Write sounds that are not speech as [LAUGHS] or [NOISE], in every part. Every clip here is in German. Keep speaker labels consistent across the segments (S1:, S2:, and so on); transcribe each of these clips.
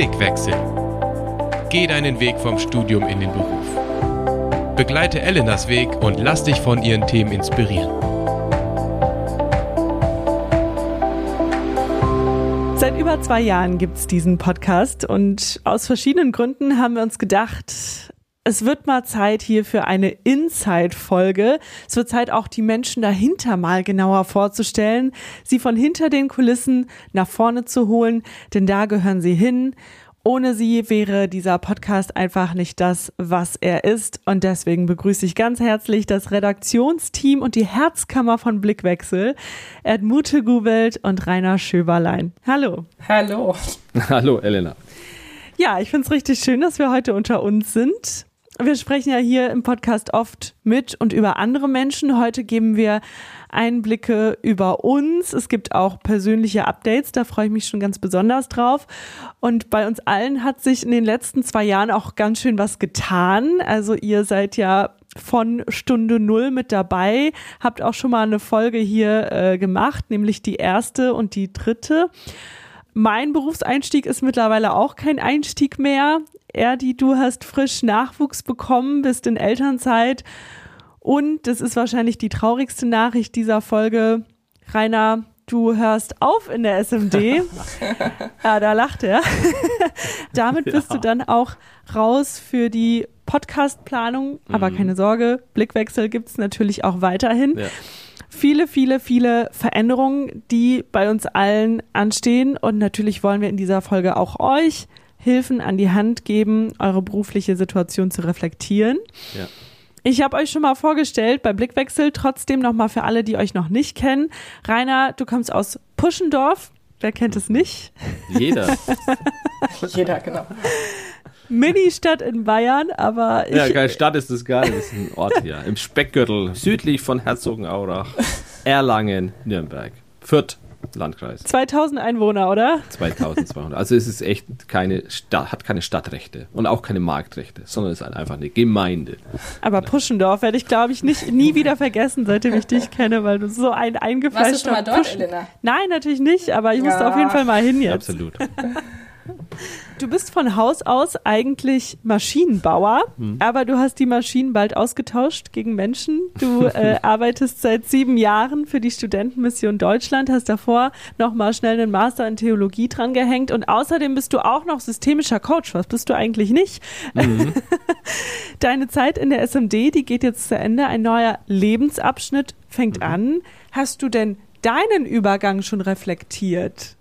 S1: Blickwechsel. Geh deinen Weg vom Studium in den Beruf. Begleite Elenas Weg und lass dich von ihren Themen inspirieren.
S2: Seit über zwei Jahren gibt es diesen Podcast und aus verschiedenen Gründen haben wir uns gedacht, es wird mal Zeit hier für eine Inside-Folge. Es wird Zeit, auch die Menschen dahinter mal genauer vorzustellen, sie von hinter den Kulissen nach vorne zu holen, denn da gehören sie hin. Ohne sie wäre dieser Podcast einfach nicht das, was er ist. Und deswegen begrüße ich ganz herzlich das Redaktionsteam und die Herzkammer von Blickwechsel, Edmute Gubelt und Rainer Schöberlein. Hallo.
S3: Hallo. [LAUGHS]
S4: Hallo, Elena.
S2: Ja, ich finde es richtig schön, dass wir heute unter uns sind. Wir sprechen ja hier im Podcast oft mit und über andere Menschen. Heute geben wir Einblicke über uns. Es gibt auch persönliche Updates, da freue ich mich schon ganz besonders drauf. Und bei uns allen hat sich in den letzten zwei Jahren auch ganz schön was getan. Also ihr seid ja von Stunde Null mit dabei, habt auch schon mal eine Folge hier äh, gemacht, nämlich die erste und die dritte. Mein Berufseinstieg ist mittlerweile auch kein Einstieg mehr. Erdi, du hast frisch Nachwuchs bekommen, bist in Elternzeit. Und das ist wahrscheinlich die traurigste Nachricht dieser Folge. Rainer, du hörst auf in der SMD. [LAUGHS] ja, da lacht er. [LAUGHS] Damit bist ja. du dann auch raus für die Podcastplanung. Aber mhm. keine Sorge, Blickwechsel gibt es natürlich auch weiterhin. Ja. Viele, viele, viele Veränderungen, die bei uns allen anstehen. Und natürlich wollen wir in dieser Folge auch euch Hilfen an die Hand geben, eure berufliche Situation zu reflektieren. Ja. Ich habe euch schon mal vorgestellt bei Blickwechsel, trotzdem nochmal für alle, die euch noch nicht kennen. Rainer, du kommst aus Puschendorf. Wer kennt es nicht?
S4: Jeder. [LAUGHS]
S3: Jeder, genau.
S2: Mini-Stadt in Bayern, aber
S4: ich, Ja, geil, Stadt ist das gar nicht, ist ein Ort hier. Im Speckgürtel, südlich von Herzogenaurach, Erlangen, Nürnberg, Fürth. Landkreis.
S2: 2000 Einwohner, oder?
S4: 2200. Also es ist echt keine Stadt, hat keine Stadtrechte und auch keine Marktrechte, sondern es ist einfach eine Gemeinde.
S2: Aber Puschendorf werde ich, glaube ich, nicht nie wieder vergessen, seitdem ich dich kenne, weil du so ein eingefleischter Warst
S3: du schon mal dort, Puschen Elena?
S2: Nein, natürlich nicht, aber ich ja. musste auf jeden Fall mal hin jetzt.
S4: Absolut.
S2: Du bist von Haus aus eigentlich Maschinenbauer, hm. aber du hast die Maschinen bald ausgetauscht gegen Menschen. Du äh, [LAUGHS] arbeitest seit sieben Jahren für die Studentenmission Deutschland, hast davor nochmal schnell einen Master in Theologie dran gehängt und außerdem bist du auch noch systemischer Coach. Was bist du eigentlich nicht? Mhm. [LAUGHS] Deine Zeit in der SMD, die geht jetzt zu Ende. Ein neuer Lebensabschnitt fängt mhm. an. Hast du denn deinen Übergang schon reflektiert?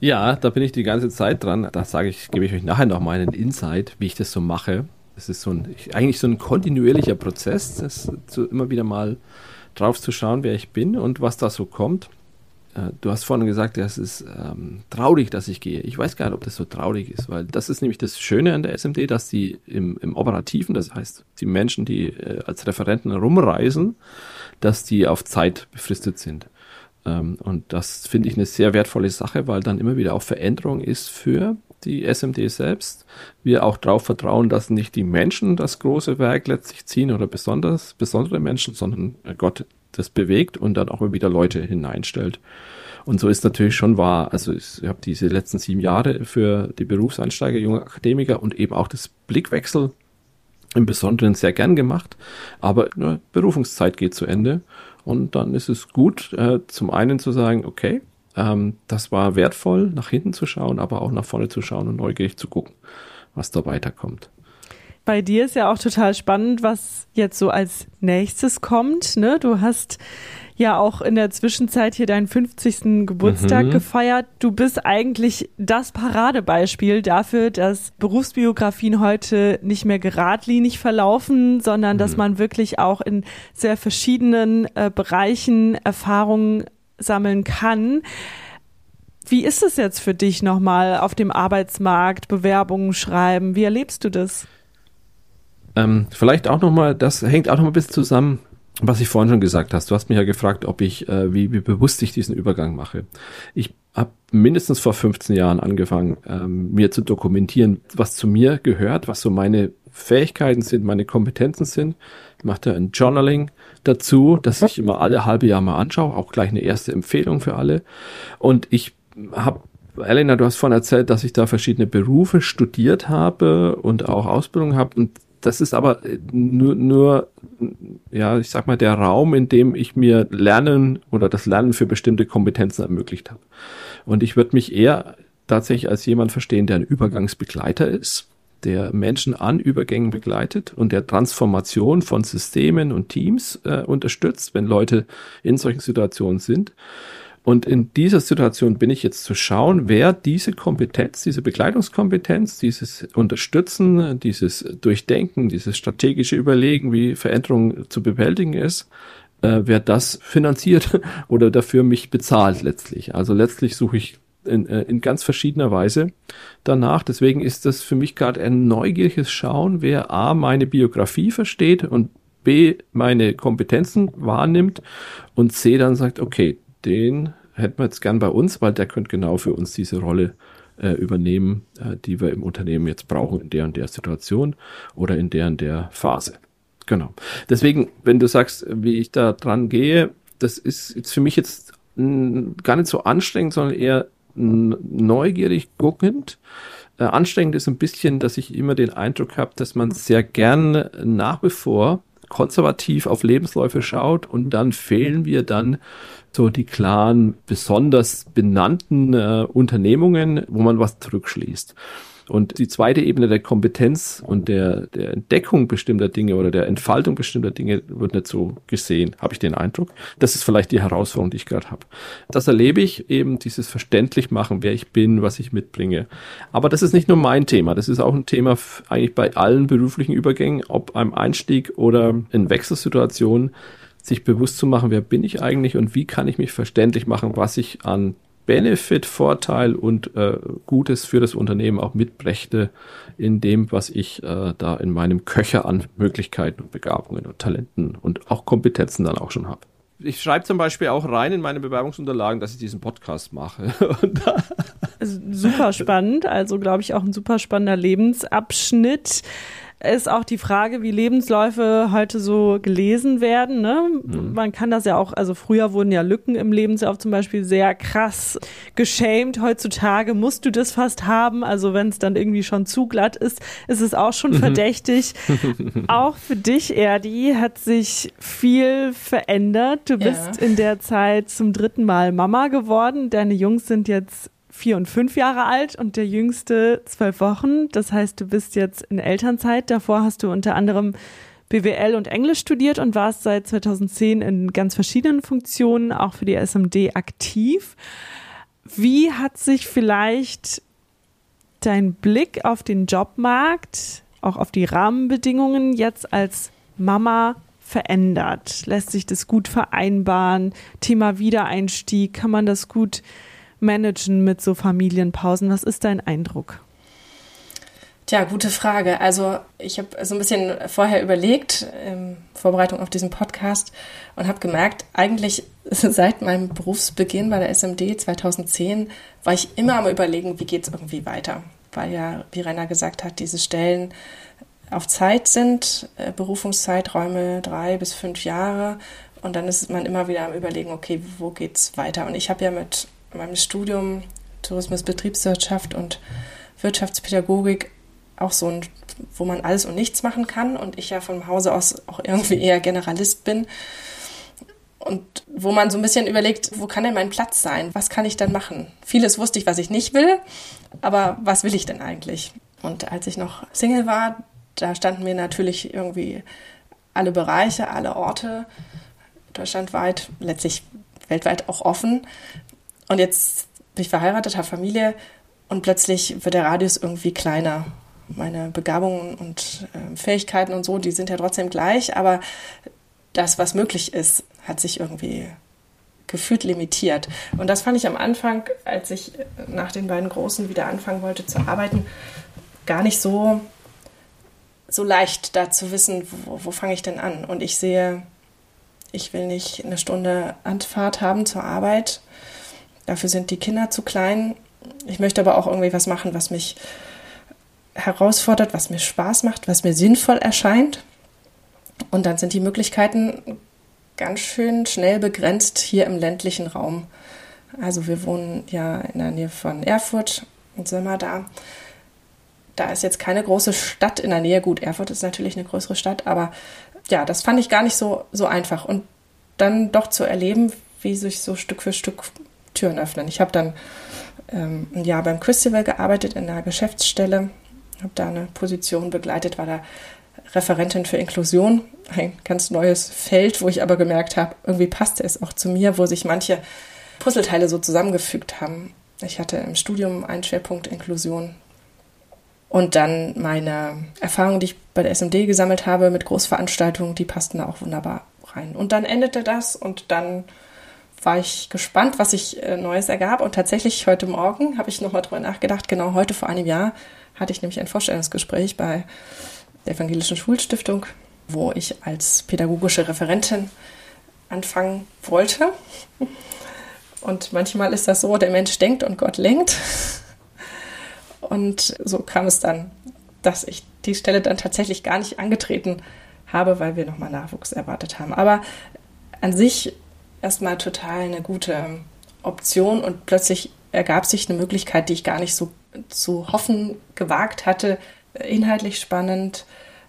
S4: Ja, da bin ich die ganze Zeit dran. Da sage ich, gebe ich euch nachher noch mal einen Insight, wie ich das so mache. Es ist so ein, eigentlich so ein kontinuierlicher Prozess, das zu, immer wieder mal drauf zu schauen, wer ich bin und was da so kommt. Äh, du hast vorhin gesagt, es ist ähm, traurig, dass ich gehe. Ich weiß gar nicht, ob das so traurig ist, weil das ist nämlich das Schöne an der SMD, dass die im, im Operativen, das heißt, die Menschen, die äh, als Referenten rumreisen, dass die auf Zeit befristet sind. Ähm, und das finde ich eine sehr wertvolle Sache, weil dann immer wieder auch Veränderung ist für die SMD selbst. Wir auch darauf vertrauen, dass nicht die Menschen das große Werk letztlich ziehen oder besonders, besondere Menschen, sondern Gott das bewegt und dann auch immer wieder Leute hineinstellt. Und so ist natürlich schon wahr. Also ich habe diese letzten sieben Jahre für die Berufseinsteiger, junge Akademiker und eben auch das Blickwechsel im Besonderen sehr gern gemacht. Aber Berufungszeit geht zu Ende und dann ist es gut, äh, zum einen zu sagen, okay, ähm, das war wertvoll, nach hinten zu schauen, aber auch nach vorne zu schauen und neugierig zu gucken, was da weiterkommt.
S2: Bei dir ist ja auch total spannend, was jetzt so als nächstes kommt. Ne? Du hast ja auch in der Zwischenzeit hier deinen 50. Geburtstag mhm. gefeiert. Du bist eigentlich das Paradebeispiel dafür, dass Berufsbiografien heute nicht mehr geradlinig verlaufen, sondern mhm. dass man wirklich auch in sehr verschiedenen äh, Bereichen Erfahrungen sammeln kann. Wie ist es jetzt für dich nochmal auf dem Arbeitsmarkt, Bewerbungen schreiben? Wie erlebst du das?
S4: Ähm, vielleicht auch nochmal, das hängt auch nochmal ein bisschen zusammen was ich vorhin schon gesagt hast, du hast mich ja gefragt, ob ich, äh, wie, wie bewusst ich diesen Übergang mache. Ich habe mindestens vor 15 Jahren angefangen, ähm, mir zu dokumentieren, was zu mir gehört, was so meine Fähigkeiten sind, meine Kompetenzen sind. Ich mache da ein Journaling dazu, das ich immer alle halbe Jahr mal anschaue, auch gleich eine erste Empfehlung für alle. Und ich habe Elena, du hast vorhin erzählt, dass ich da verschiedene Berufe studiert habe und auch Ausbildung habe. Und das ist aber nur, nur, ja, ich sag mal, der Raum, in dem ich mir Lernen oder das Lernen für bestimmte Kompetenzen ermöglicht habe. Und ich würde mich eher tatsächlich als jemand verstehen, der ein Übergangsbegleiter ist, der Menschen an Übergängen begleitet und der Transformation von Systemen und Teams äh, unterstützt, wenn Leute in solchen Situationen sind. Und in dieser Situation bin ich jetzt zu schauen, wer diese Kompetenz, diese Begleitungskompetenz, dieses Unterstützen, dieses Durchdenken, dieses strategische Überlegen, wie Veränderung zu bewältigen ist, äh, wer das finanziert [LAUGHS] oder dafür mich bezahlt letztlich. Also letztlich suche ich in, äh, in ganz verschiedener Weise danach. Deswegen ist das für mich gerade ein neugieriges Schauen, wer A, meine Biografie versteht und B, meine Kompetenzen wahrnimmt und C, dann sagt, okay, den hätten wir jetzt gern bei uns, weil der könnte genau für uns diese Rolle äh, übernehmen, äh, die wir im Unternehmen jetzt brauchen in der und der Situation oder in der und der Phase. Genau. Deswegen, wenn du sagst, wie ich da dran gehe, das ist jetzt für mich jetzt gar nicht so anstrengend, sondern eher neugierig guckend. Äh, anstrengend ist ein bisschen, dass ich immer den Eindruck habe, dass man sehr gern nach wie vor konservativ auf Lebensläufe schaut und dann fehlen wir dann so die klaren, besonders benannten äh, Unternehmungen, wo man was zurückschließt. Und die zweite Ebene der Kompetenz und der, der Entdeckung bestimmter Dinge oder der Entfaltung bestimmter Dinge wird nicht so gesehen, habe ich den Eindruck. Das ist vielleicht die Herausforderung, die ich gerade habe. Das erlebe ich eben, dieses verständlich machen, wer ich bin, was ich mitbringe. Aber das ist nicht nur mein Thema, das ist auch ein Thema eigentlich bei allen beruflichen Übergängen, ob einem Einstieg oder in Wechselsituationen sich bewusst zu machen, wer bin ich eigentlich und wie kann ich mich verständlich machen, was ich an Benefit, Vorteil und äh, Gutes für das Unternehmen auch mitbrächte in dem, was ich äh, da in meinem Köcher an Möglichkeiten und Begabungen und Talenten und auch Kompetenzen dann auch schon habe. Ich schreibe zum Beispiel auch rein in meine Bewerbungsunterlagen, dass ich diesen Podcast mache. [LAUGHS]
S2: super spannend, also glaube ich auch ein super spannender Lebensabschnitt ist auch die Frage, wie Lebensläufe heute so gelesen werden. Ne? Mhm. Man kann das ja auch, also früher wurden ja Lücken im Lebenslauf zum Beispiel sehr krass geschämt. Heutzutage musst du das fast haben. Also wenn es dann irgendwie schon zu glatt ist, ist es auch schon mhm. verdächtig. [LAUGHS] auch für dich, Erdi, hat sich viel verändert. Du bist ja. in der Zeit zum dritten Mal Mama geworden. Deine Jungs sind jetzt vier und fünf Jahre alt und der jüngste zwölf Wochen. Das heißt, du bist jetzt in Elternzeit. Davor hast du unter anderem BWL und Englisch studiert und warst seit 2010 in ganz verschiedenen Funktionen auch für die SMD aktiv. Wie hat sich vielleicht dein Blick auf den Jobmarkt, auch auf die Rahmenbedingungen jetzt als Mama verändert? Lässt sich das gut vereinbaren? Thema Wiedereinstieg, kann man das gut managen mit so Familienpausen? Was ist dein Eindruck?
S3: Tja, gute Frage. Also ich habe so ein bisschen vorher überlegt, in Vorbereitung auf diesen Podcast, und habe gemerkt, eigentlich [LAUGHS] seit meinem Berufsbeginn bei der SMD 2010 war ich immer am Überlegen, wie geht es irgendwie weiter. Weil ja, wie Rainer gesagt hat, diese Stellen auf Zeit sind, äh, Berufungszeiträume drei bis fünf Jahre. Und dann ist man immer wieder am Überlegen, okay, wo geht's weiter? Und ich habe ja mit meinem Studium Tourismus, Betriebswirtschaft und Wirtschaftspädagogik auch so ein, wo man alles und nichts machen kann und ich ja von Hause aus auch irgendwie eher Generalist bin und wo man so ein bisschen überlegt, wo kann denn mein Platz sein? Was kann ich dann machen? Vieles wusste ich, was ich nicht will, aber was will ich denn eigentlich? Und als ich noch Single war, da standen mir natürlich irgendwie alle Bereiche, alle Orte deutschlandweit, letztlich weltweit auch offen. Und jetzt bin ich verheiratet, habe Familie und plötzlich wird der Radius irgendwie kleiner. Meine Begabungen und äh, Fähigkeiten und so, die sind ja trotzdem gleich, aber das, was möglich ist, hat sich irgendwie gefühlt limitiert. Und das fand ich am Anfang, als ich nach den beiden Großen wieder anfangen wollte zu arbeiten, gar nicht so, so leicht, da zu wissen, wo, wo fange ich denn an. Und ich sehe, ich will nicht eine Stunde Anfahrt haben zur Arbeit Dafür sind die Kinder zu klein. Ich möchte aber auch irgendwie was machen, was mich herausfordert, was mir Spaß macht, was mir sinnvoll erscheint. Und dann sind die Möglichkeiten ganz schön schnell begrenzt hier im ländlichen Raum. Also wir wohnen ja in der Nähe von Erfurt und sind mal da. Da ist jetzt keine große Stadt in der Nähe. Gut, Erfurt ist natürlich eine größere Stadt, aber ja, das fand ich gar nicht so, so einfach. Und dann doch zu erleben, wie sich so Stück für Stück Türen öffnen. Ich habe dann ähm, ein Jahr beim Christival gearbeitet in der Geschäftsstelle, habe da eine Position begleitet, war da Referentin für Inklusion, ein ganz neues Feld, wo ich aber gemerkt habe, irgendwie passte es auch zu mir, wo sich manche Puzzleteile so zusammengefügt haben. Ich hatte im Studium einen Schwerpunkt Inklusion und dann meine Erfahrungen, die ich bei der SMD gesammelt habe mit Großveranstaltungen, die passten da auch wunderbar rein. Und dann endete das und dann war ich gespannt, was sich äh, Neues ergab. Und tatsächlich heute Morgen habe ich nochmal drüber nachgedacht. Genau heute vor einem Jahr hatte ich nämlich ein Vorstellungsgespräch bei der Evangelischen Schulstiftung, wo ich als pädagogische Referentin anfangen wollte. Und manchmal ist das so, der Mensch denkt und Gott lenkt. Und so kam es dann, dass ich die Stelle dann tatsächlich gar nicht angetreten habe, weil wir nochmal Nachwuchs erwartet haben. Aber an sich erstmal total eine gute Option und plötzlich ergab sich eine Möglichkeit, die ich gar nicht so zu hoffen gewagt hatte, inhaltlich spannend,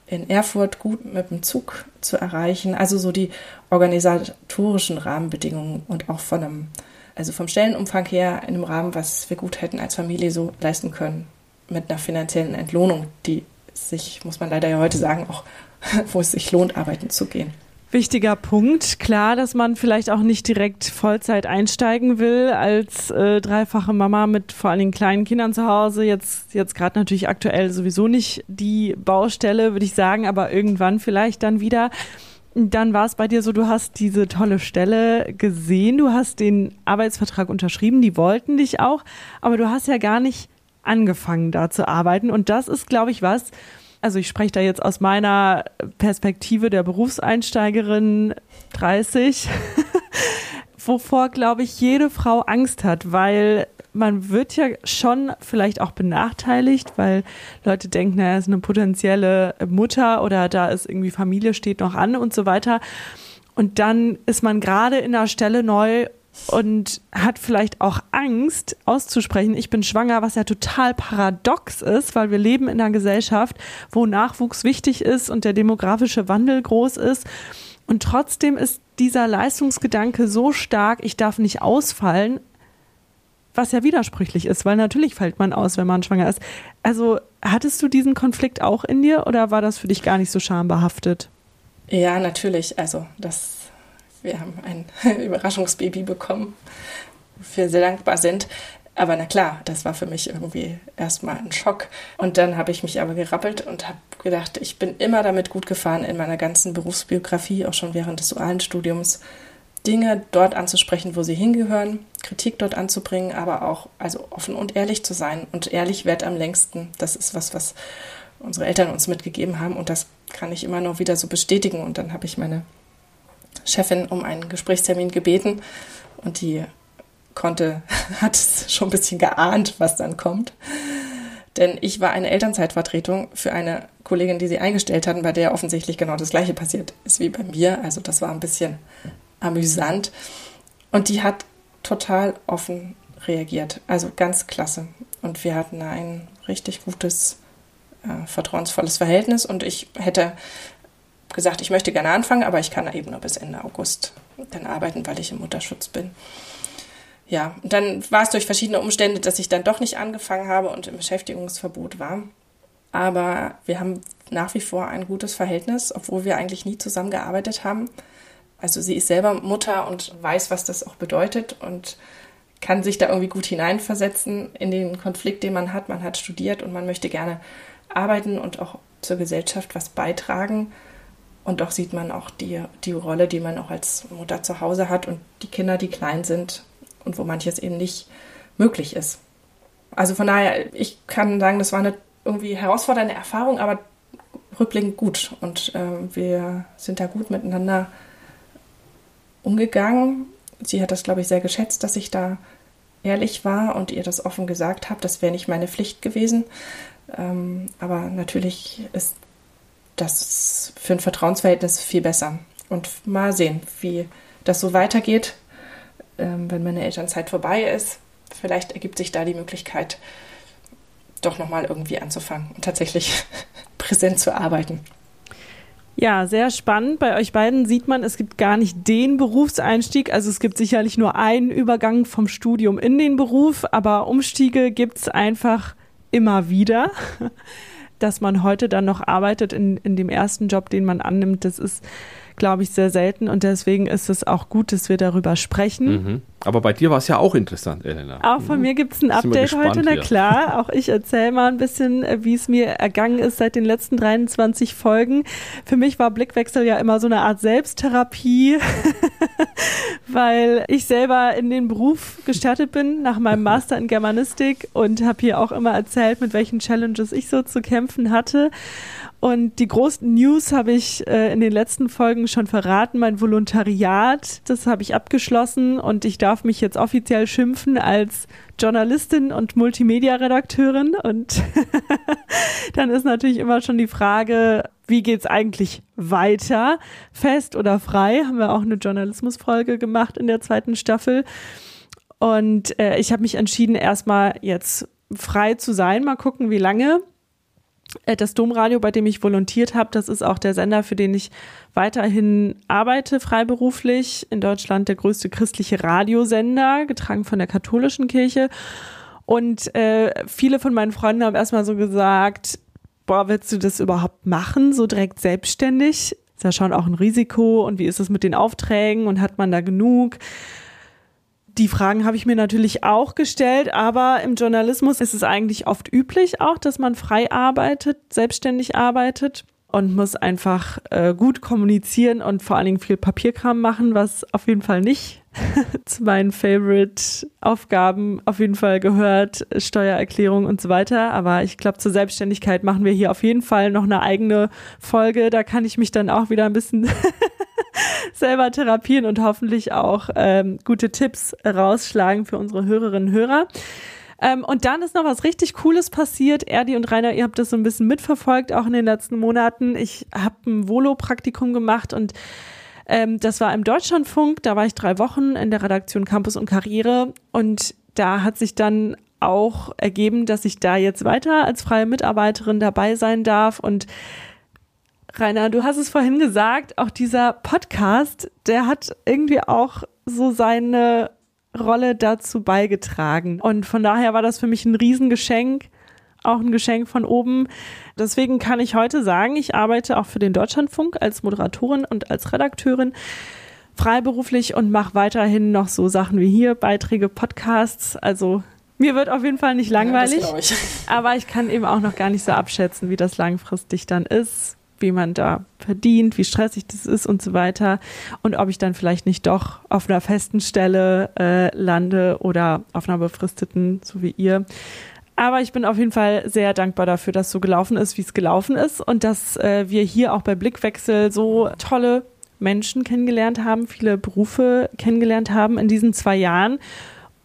S3: in Erfurt gut mit dem Zug zu erreichen. Also so die organisatorischen Rahmenbedingungen und auch von einem, also vom Stellenumfang her in einem Rahmen, was wir gut hätten als Familie so leisten können, mit einer finanziellen Entlohnung, die sich, muss man leider ja heute sagen, auch [LAUGHS] wo es sich lohnt, arbeiten zu gehen.
S2: Wichtiger Punkt. Klar, dass man vielleicht auch nicht direkt Vollzeit einsteigen will als äh, dreifache Mama mit vor allen Dingen kleinen Kindern zu Hause. Jetzt, jetzt gerade natürlich aktuell sowieso nicht die Baustelle, würde ich sagen, aber irgendwann vielleicht dann wieder. Dann war es bei dir so, du hast diese tolle Stelle gesehen, du hast den Arbeitsvertrag unterschrieben, die wollten dich auch, aber du hast ja gar nicht angefangen, da zu arbeiten. Und das ist, glaube ich, was, also ich spreche da jetzt aus meiner Perspektive der Berufseinsteigerin 30, [LAUGHS] wovor, glaube ich, jede Frau Angst hat, weil man wird ja schon vielleicht auch benachteiligt, weil Leute denken, er ist eine potenzielle Mutter oder da ist irgendwie Familie steht noch an und so weiter. Und dann ist man gerade in der Stelle neu und hat vielleicht auch Angst auszusprechen, ich bin schwanger, was ja total paradox ist, weil wir leben in einer Gesellschaft, wo Nachwuchs wichtig ist und der demografische Wandel groß ist. Und trotzdem ist dieser Leistungsgedanke so stark, ich darf nicht ausfallen, was ja widersprüchlich ist, weil natürlich fällt man aus, wenn man schwanger ist. Also hattest du diesen Konflikt auch in dir oder war das für dich gar nicht so schambehaftet?
S3: Ja, natürlich. Also das wir haben ein [LAUGHS] Überraschungsbaby bekommen, wofür wir sehr dankbar sind. Aber na klar, das war für mich irgendwie erstmal ein Schock. Und dann habe ich mich aber gerappelt und habe gedacht, ich bin immer damit gut gefahren in meiner ganzen Berufsbiografie, auch schon während des dualen Studiums, Dinge dort anzusprechen, wo sie hingehören, Kritik dort anzubringen, aber auch also offen und ehrlich zu sein. Und ehrlich wert am längsten. Das ist was, was unsere Eltern uns mitgegeben haben. Und das kann ich immer noch wieder so bestätigen. Und dann habe ich meine Chefin um einen Gesprächstermin gebeten und die konnte, [LAUGHS] hat schon ein bisschen geahnt, was dann kommt. Denn ich war eine Elternzeitvertretung für eine Kollegin, die sie eingestellt hatten, bei der offensichtlich genau das gleiche passiert ist wie bei mir. Also das war ein bisschen amüsant. Und die hat total offen reagiert. Also ganz klasse. Und wir hatten ein richtig gutes, äh, vertrauensvolles Verhältnis. Und ich hätte gesagt, ich möchte gerne anfangen, aber ich kann eben nur bis Ende August dann arbeiten, weil ich im Mutterschutz bin. Ja, und dann war es durch verschiedene Umstände, dass ich dann doch nicht angefangen habe und im Beschäftigungsverbot war. Aber wir haben nach wie vor ein gutes Verhältnis, obwohl wir eigentlich nie zusammengearbeitet haben. Also sie ist selber Mutter und weiß, was das auch bedeutet und kann sich da irgendwie gut hineinversetzen in den Konflikt, den man hat. Man hat studiert und man möchte gerne arbeiten und auch zur Gesellschaft was beitragen. Und doch sieht man auch die, die Rolle, die man auch als Mutter zu Hause hat und die Kinder, die klein sind und wo manches eben nicht möglich ist. Also von daher, ich kann sagen, das war eine irgendwie herausfordernde Erfahrung, aber rückblickend gut. Und äh, wir sind da gut miteinander umgegangen. Sie hat das, glaube ich, sehr geschätzt, dass ich da ehrlich war und ihr das offen gesagt habe. Das wäre nicht meine Pflicht gewesen. Ähm, aber natürlich ist das für ein Vertrauensverhältnis viel besser. Und mal sehen, wie das so weitergeht. ähm, wenn meine Elternzeit vorbei ist, vielleicht ergibt sich da die Möglichkeit, doch nochmal irgendwie anzufangen und tatsächlich [LAUGHS] präsent zu arbeiten.
S2: Ja, sehr spannend. Bei euch beiden sieht man, es gibt gar nicht den Berufseinstieg. Also es gibt sicherlich nur einen Übergang vom Studium in den Beruf, aber Umstiege gibt es einfach immer wieder. [LAUGHS] Dass man heute dann noch arbeitet in, in dem ersten Job, den man annimmt, das ist glaube ich, sehr selten und deswegen ist es auch gut, dass wir darüber sprechen.
S4: Mhm. Aber bei dir war es ja auch interessant, Elena.
S2: Auch von mhm. mir gibt es ein Update heute, na klar. [LAUGHS] Auch ich erzähle mal ein bisschen, äh, wie es mir ergangen ist seit den letzten 23 Folgen. Für mich war Blickwechsel ja immer so eine Art Selbsttherapie, [LAUGHS] weil ich selber in den Beruf gestartet bin nach meinem Master in Germanistik und habe hier auch immer erzählt, mit welchen Challenges ich so zu kämpfen hatte. Und die großen News habe ich äh, in den letzten Folgen schon verraten. Mein Volontariat, das habe ich abgeschlossen und ich darf mich jetzt offiziell schimpfen als Journalistin und Multimedia-Redakteurin. Und [LAUGHS] dann ist natürlich immer schon die Frage, wie geht's eigentlich weiter? Fest oder frei? Haben wir auch eine Journalismusfolge gemacht in der zweiten Staffel. Und äh, ich habe mich entschieden, erstmal jetzt frei zu sein. Mal gucken, wie lange. Äh, das Domradio, bei dem ich volontiert habe, das ist auch der Sender, für den ich weiterhin arbeite, freiberuflich. In Deutschland der größte christliche Radiosender, getragen von der katholischen Kirche. Und äh, viele von meinen Freunden haben erstmal so gesagt, boah, willst du das überhaupt machen, so direkt selbstständig? Ist ja schon auch ein Risiko. Und wie ist es mit den Aufträgen und hat man da genug? Die Fragen habe ich mir natürlich auch gestellt, aber im Journalismus ist es eigentlich oft üblich auch, dass man frei arbeitet, selbstständig arbeitet und muss einfach äh, gut kommunizieren und vor allen Dingen viel Papierkram machen, was auf jeden Fall nicht [LAUGHS] zu meinen Favorite-Aufgaben auf jeden Fall gehört, Steuererklärung und so weiter. Aber ich glaube, zur Selbstständigkeit machen wir hier auf jeden Fall noch eine eigene Folge. Da kann ich mich dann auch wieder ein bisschen [LAUGHS] selber therapieren und hoffentlich auch ähm, gute Tipps rausschlagen für unsere Hörerinnen und Hörer. Ähm, und dann ist noch was richtig Cooles passiert. Erdi und Rainer, ihr habt das so ein bisschen mitverfolgt, auch in den letzten Monaten. Ich habe ein Volo-Praktikum gemacht und ähm, das war im Deutschlandfunk. Da war ich drei Wochen in der Redaktion Campus und Karriere und da hat sich dann auch ergeben, dass ich da jetzt weiter als freie Mitarbeiterin dabei sein darf und Rainer, du hast es vorhin gesagt, auch dieser Podcast, der hat irgendwie auch so seine Rolle dazu beigetragen. Und von daher war das für mich ein Riesengeschenk, auch ein Geschenk von oben. Deswegen kann ich heute sagen, ich arbeite auch für den Deutschlandfunk als Moderatorin und als Redakteurin freiberuflich und mache weiterhin noch so Sachen wie hier, Beiträge, Podcasts. Also mir wird auf jeden Fall nicht langweilig, ja, ich. aber ich kann eben auch noch gar nicht so abschätzen, wie das langfristig dann ist wie man da verdient, wie stressig das ist und so weiter. Und ob ich dann vielleicht nicht doch auf einer festen Stelle äh, lande oder auf einer befristeten, so wie ihr. Aber ich bin auf jeden Fall sehr dankbar dafür, dass so gelaufen ist, wie es gelaufen ist und dass äh, wir hier auch bei Blickwechsel so tolle Menschen kennengelernt haben, viele Berufe kennengelernt haben in diesen zwei Jahren.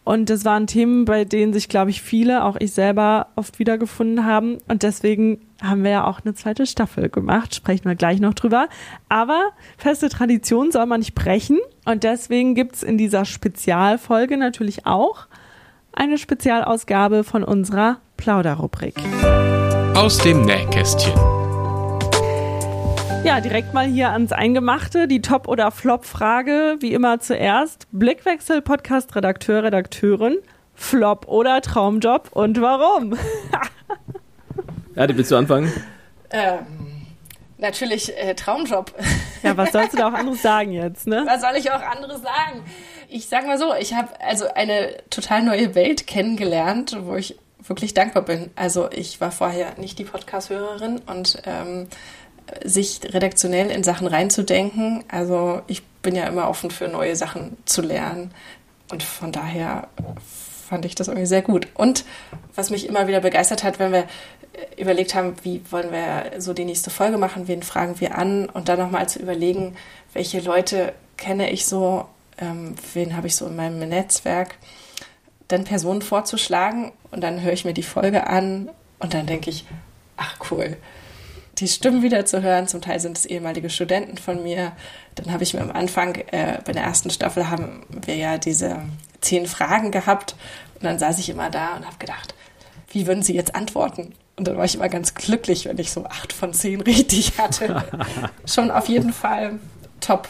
S2: Und das waren Themen, bei denen sich, glaube ich, viele, auch ich selber, oft wiedergefunden haben. Und deswegen haben wir ja auch eine zweite Staffel gemacht, sprechen wir gleich noch drüber. Aber feste Tradition soll man nicht brechen. Und deswegen gibt's in dieser Spezialfolge natürlich auch eine Spezialausgabe von unserer Plauderrubrik.
S1: Aus dem Nähkästchen.
S2: Ja, direkt mal hier ans Eingemachte. Die Top- oder Flop-Frage, wie immer zuerst. Blickwechsel, Podcast-Redakteur, Redakteurin. Flop oder Traumjob und warum? [LAUGHS]
S4: Ja, willst du anfangen?
S3: Ähm, natürlich äh, Traumjob.
S2: Ja, was sollst du da auch anderes sagen jetzt, ne?
S3: Was soll ich auch anderes sagen? Ich sag mal so, ich habe also eine total neue Welt kennengelernt, wo ich wirklich dankbar bin. Also ich war vorher nicht die Podcast-Hörerin und ähm, sich redaktionell in Sachen reinzudenken. Also ich bin ja immer offen für neue Sachen zu lernen. Und von daher fand ich das irgendwie sehr gut. Und was mich immer wieder begeistert hat, wenn wir überlegt haben, wie wollen wir so die nächste Folge machen, wen fragen wir an und dann nochmal zu überlegen, welche Leute kenne ich so, ähm, wen habe ich so in meinem Netzwerk, dann Personen vorzuschlagen und dann höre ich mir die Folge an und dann denke ich, ach cool, die Stimmen wieder zu hören. Zum Teil sind es ehemalige Studenten von mir. Dann habe ich mir am Anfang, äh, bei der ersten Staffel haben wir ja diese zehn Fragen gehabt. Und dann saß ich immer da und habe gedacht, wie würden Sie jetzt antworten? Und dann war ich immer ganz glücklich, wenn ich so acht von zehn richtig hatte. [LAUGHS] Schon auf jeden Fall top.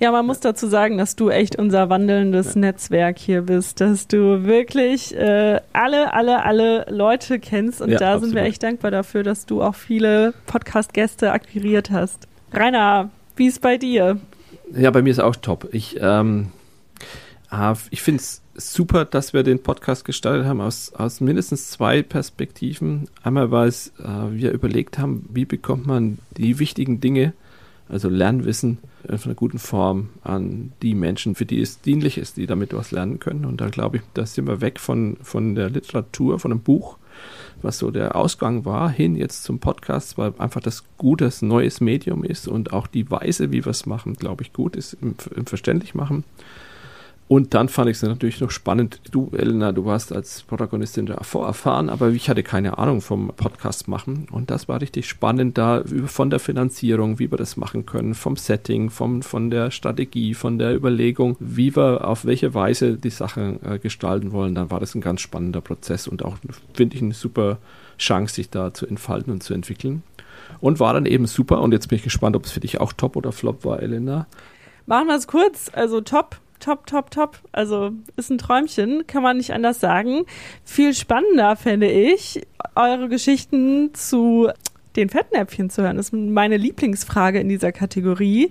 S2: Ja, man muss dazu sagen, dass du echt unser wandelndes Netzwerk hier bist, dass du wirklich äh, alle, alle, alle Leute kennst und ja, da absolut. sind wir echt dankbar dafür, dass du auch viele Podcast-Gäste akquiriert hast. Rainer, wie ist bei dir?
S4: Ja, bei mir ist auch top. Ich, ähm, ah, ich finde es super, dass wir den Podcast gestartet haben aus, aus mindestens zwei Perspektiven. Einmal, weil es, äh, wir überlegt haben, wie bekommt man die wichtigen Dinge, also Lernwissen, in einer guten Form an die Menschen, für die es dienlich ist, die damit was lernen können. Und da glaube ich, da sind wir weg von, von der Literatur, von einem Buch, was so der Ausgang war, hin jetzt zum Podcast, weil einfach das gutes neues Medium ist und auch die Weise, wie wir es machen, glaube ich, gut ist im, im Verständlich machen. Und dann fand ich es natürlich noch spannend. Du, Elena, du warst als Protagonistin da vorerfahren, aber ich hatte keine Ahnung vom Podcast machen. Und das war richtig spannend, da von der Finanzierung, wie wir das machen können, vom Setting, vom, von der Strategie, von der Überlegung, wie wir auf welche Weise die Sachen äh, gestalten wollen. Dann war das ein ganz spannender Prozess und auch, finde ich, eine super Chance, sich da zu entfalten und zu entwickeln. Und war dann eben super. Und jetzt bin ich gespannt, ob es für dich auch top oder flop war, Elena.
S2: Machen wir es kurz. Also top top, top, top. Also ist ein Träumchen, kann man nicht anders sagen. Viel spannender fände ich, eure Geschichten zu den Fettnäpfchen zu hören. Das ist meine Lieblingsfrage in dieser Kategorie.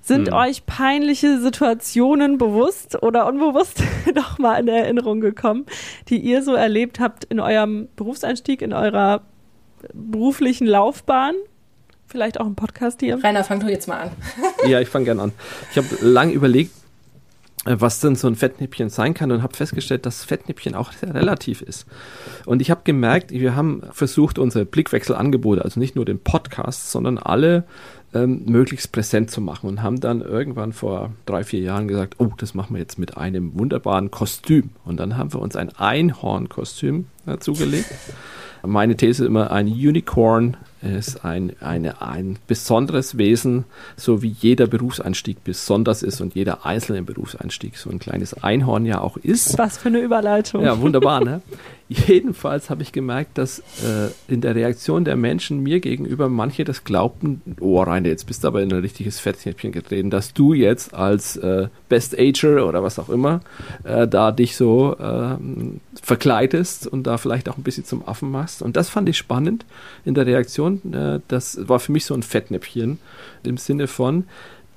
S2: Sind hm. euch peinliche Situationen bewusst oder unbewusst [LAUGHS] noch mal in Erinnerung gekommen, die ihr so erlebt habt in eurem Berufseinstieg, in eurer beruflichen Laufbahn? Vielleicht auch im Podcast hier.
S3: Rainer, fang du jetzt mal an.
S4: ja, ich fange gerne an. Ich habe lange überlegt, was denn so ein Fettnäpfchen sein kann und habe festgestellt, dass Fettnäpfchen auch sehr relativ ist. Und ich habe gemerkt, wir haben versucht, unsere Blickwechselangebote, also nicht nur den Podcast, sondern alle ähm, möglichst präsent zu machen und haben dann irgendwann vor drei, vier Jahren gesagt, oh, das machen wir jetzt mit einem wunderbaren Kostüm. Und dann haben wir uns ein Einhorn-Kostüm dazugelegt. Meine These ist immer, ein Unicorn ist ein, eine, ein besonderes Wesen, so wie jeder Berufseinstieg besonders ist und jeder einzelne Berufseinstieg so ein kleines Einhorn ja auch ist.
S2: Was für eine Überleitung.
S4: Ja, wunderbar, ne? [LAUGHS] Jedenfalls habe ich gemerkt, dass äh, in der Reaktion der Menschen mir gegenüber manche das glaubten, oh Rainer, jetzt bist du aber in ein richtiges Fettnäpfchen getreten, dass du jetzt als äh, Best Ager oder was auch immer äh, da dich so äh, verkleidest und da vielleicht auch ein bisschen zum Affen machst. Und das fand ich spannend in der Reaktion. Äh, das war für mich so ein Fettnäpfchen im Sinne von,